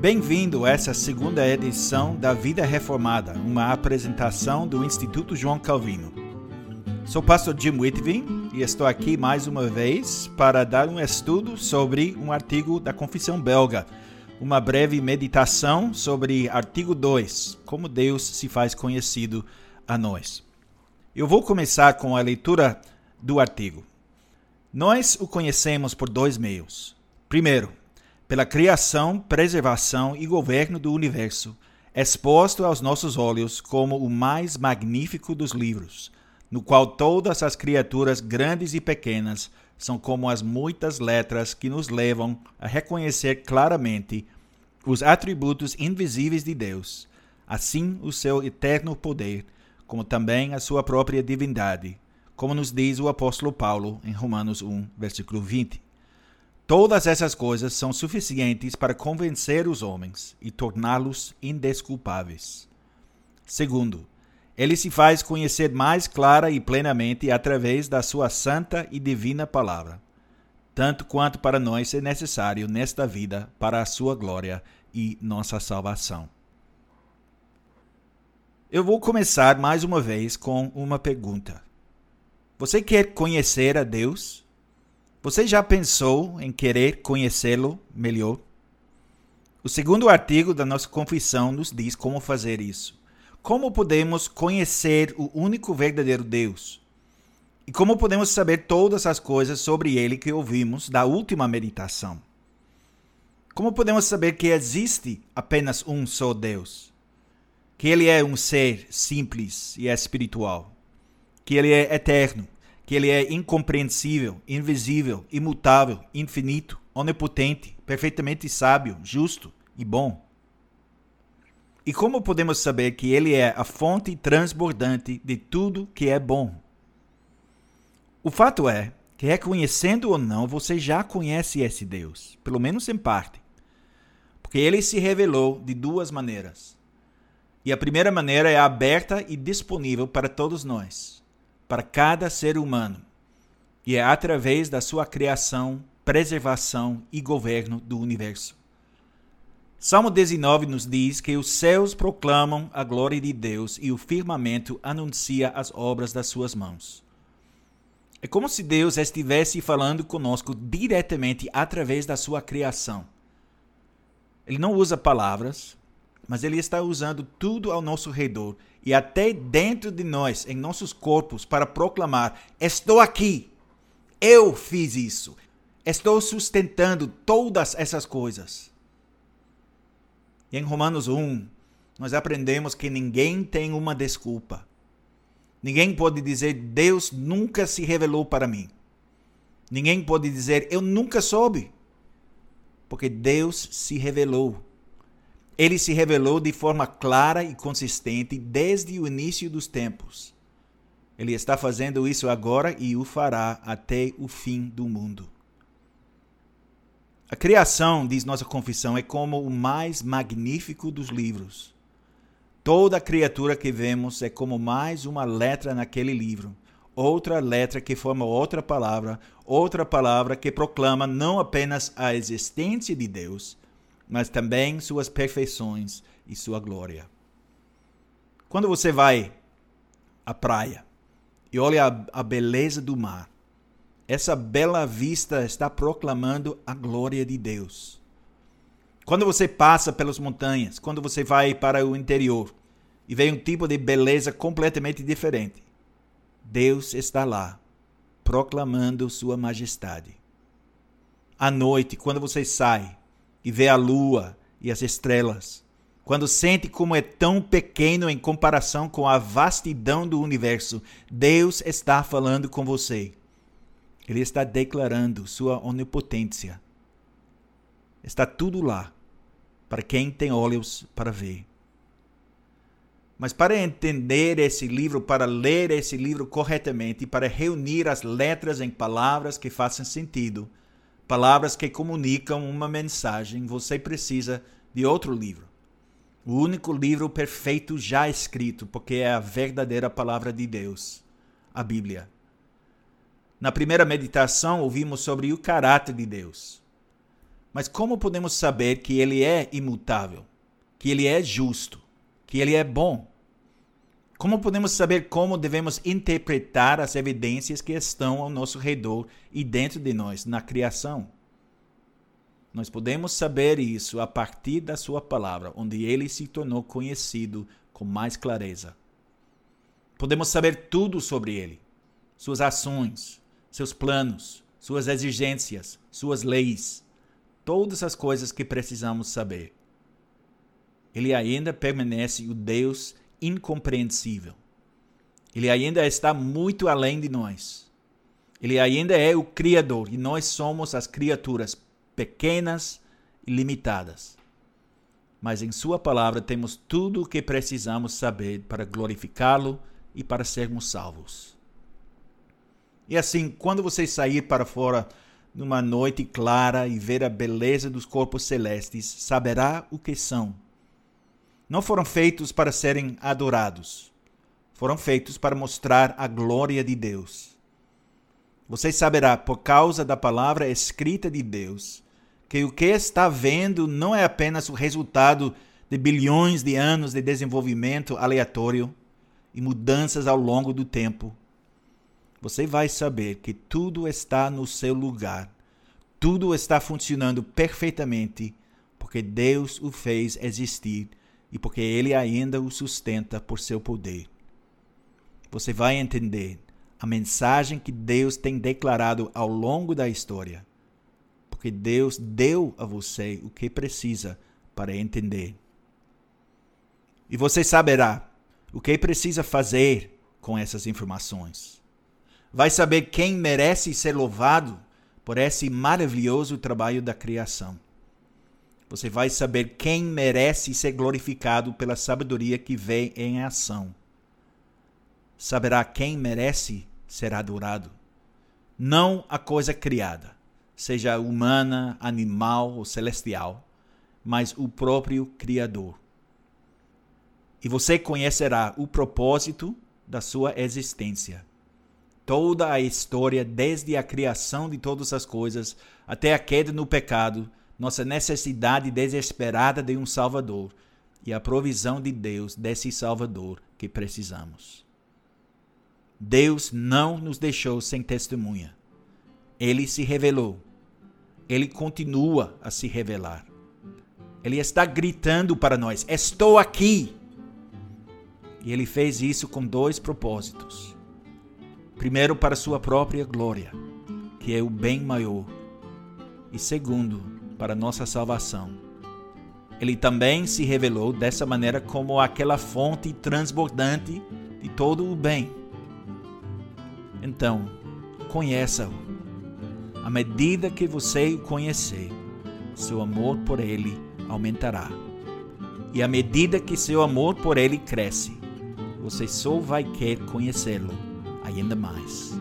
Bem-vindo a essa segunda edição da Vida Reformada, uma apresentação do Instituto João Calvino. Sou pastor Jim Whitvin e estou aqui mais uma vez para dar um estudo sobre um artigo da Confissão Belga, uma breve meditação sobre artigo 2, como Deus se faz conhecido a nós. Eu vou começar com a leitura do artigo. Nós o conhecemos por dois meios. Primeiro, pela criação, preservação e governo do universo, exposto aos nossos olhos como o mais magnífico dos livros, no qual todas as criaturas grandes e pequenas são como as muitas letras que nos levam a reconhecer claramente os atributos invisíveis de Deus, assim o seu eterno poder, como também a sua própria divindade, como nos diz o apóstolo Paulo em Romanos 1, versículo 20. Todas essas coisas são suficientes para convencer os homens e torná-los indesculpáveis. Segundo, ele se faz conhecer mais clara e plenamente através da sua santa e divina palavra, tanto quanto para nós é necessário nesta vida para a sua glória e nossa salvação. Eu vou começar mais uma vez com uma pergunta. Você quer conhecer a Deus? Você já pensou em querer conhecê-lo melhor? O segundo artigo da nossa confissão nos diz como fazer isso. Como podemos conhecer o único verdadeiro Deus? E como podemos saber todas as coisas sobre ele que ouvimos da última meditação? Como podemos saber que existe apenas um só Deus? Que ele é um ser simples e espiritual? que ele é eterno, que ele é incompreensível, invisível, imutável, infinito, onipotente, perfeitamente sábio, justo e bom. E como podemos saber que ele é a fonte transbordante de tudo que é bom? O fato é que, reconhecendo ou não, você já conhece esse Deus, pelo menos em parte. Porque ele se revelou de duas maneiras. E a primeira maneira é aberta e disponível para todos nós para cada ser humano, e é através da sua criação, preservação e governo do universo. Salmo 19 nos diz que os céus proclamam a glória de Deus e o firmamento anuncia as obras das suas mãos. É como se Deus estivesse falando conosco diretamente através da sua criação. Ele não usa palavras, mas ele está usando tudo ao nosso redor e até dentro de nós, em nossos corpos, para proclamar: Estou aqui, eu fiz isso, estou sustentando todas essas coisas. E em Romanos 1, nós aprendemos que ninguém tem uma desculpa. Ninguém pode dizer: Deus nunca se revelou para mim. Ninguém pode dizer: Eu nunca soube. Porque Deus se revelou ele se revelou de forma clara e consistente desde o início dos tempos. Ele está fazendo isso agora e o fará até o fim do mundo. A criação, diz nossa confissão, é como o mais magnífico dos livros. Toda criatura que vemos é como mais uma letra naquele livro, outra letra que forma outra palavra, outra palavra que proclama não apenas a existência de Deus, mas também suas perfeições e sua glória. Quando você vai à praia e olha a, a beleza do mar, essa bela vista está proclamando a glória de Deus. Quando você passa pelas montanhas, quando você vai para o interior e vê um tipo de beleza completamente diferente, Deus está lá, proclamando Sua majestade. À noite, quando você sai e vê a lua e as estrelas, quando sente como é tão pequeno em comparação com a vastidão do universo, Deus está falando com você. Ele está declarando sua onipotência. Está tudo lá, para quem tem olhos para ver. Mas para entender esse livro, para ler esse livro corretamente, para reunir as letras em palavras que façam sentido, palavras que comunicam uma mensagem, você precisa de outro livro. O único livro perfeito já escrito, porque é a verdadeira palavra de Deus, a Bíblia. Na primeira meditação, ouvimos sobre o caráter de Deus. Mas como podemos saber que ele é imutável, que ele é justo, que ele é bom? Como podemos saber como devemos interpretar as evidências que estão ao nosso redor e dentro de nós na criação? Nós podemos saber isso a partir da Sua palavra, onde ele se tornou conhecido com mais clareza. Podemos saber tudo sobre ele, suas ações, seus planos, suas exigências, suas leis, todas as coisas que precisamos saber. Ele ainda permanece o Deus incompreensível. Ele ainda está muito além de nós. Ele ainda é o Criador e nós somos as criaturas pequenas e limitadas. Mas em Sua palavra temos tudo o que precisamos saber para glorificá-lo e para sermos salvos. E assim, quando você sair para fora numa noite clara e ver a beleza dos corpos celestes, saberá o que são não foram feitos para serem adorados. Foram feitos para mostrar a glória de Deus. Você saberá, por causa da palavra escrita de Deus, que o que está vendo não é apenas o resultado de bilhões de anos de desenvolvimento aleatório e mudanças ao longo do tempo. Você vai saber que tudo está no seu lugar, tudo está funcionando perfeitamente, porque Deus o fez existir e porque ele ainda o sustenta por seu poder. Você vai entender a mensagem que Deus tem declarado ao longo da história, porque Deus deu a você o que precisa para entender. E você saberá o que precisa fazer com essas informações. Vai saber quem merece ser louvado por esse maravilhoso trabalho da criação você vai saber quem merece ser glorificado pela sabedoria que vem em ação. Saberá quem merece ser adorado. Não a coisa criada, seja humana, animal ou celestial, mas o próprio Criador. E você conhecerá o propósito da sua existência. Toda a história, desde a criação de todas as coisas até a queda no pecado, nossa necessidade desesperada de um Salvador e a provisão de Deus desse Salvador que precisamos. Deus não nos deixou sem testemunha. Ele se revelou. Ele continua a se revelar. Ele está gritando para nós: Estou aqui! E ele fez isso com dois propósitos. Primeiro, para sua própria glória, que é o bem maior. E segundo, para nossa salvação. Ele também se revelou dessa maneira como aquela fonte transbordante de todo o bem. Então, conheça-o. À medida que você o conhecer, seu amor por ele aumentará. E à medida que seu amor por ele cresce, você só vai querer conhecê-lo ainda mais.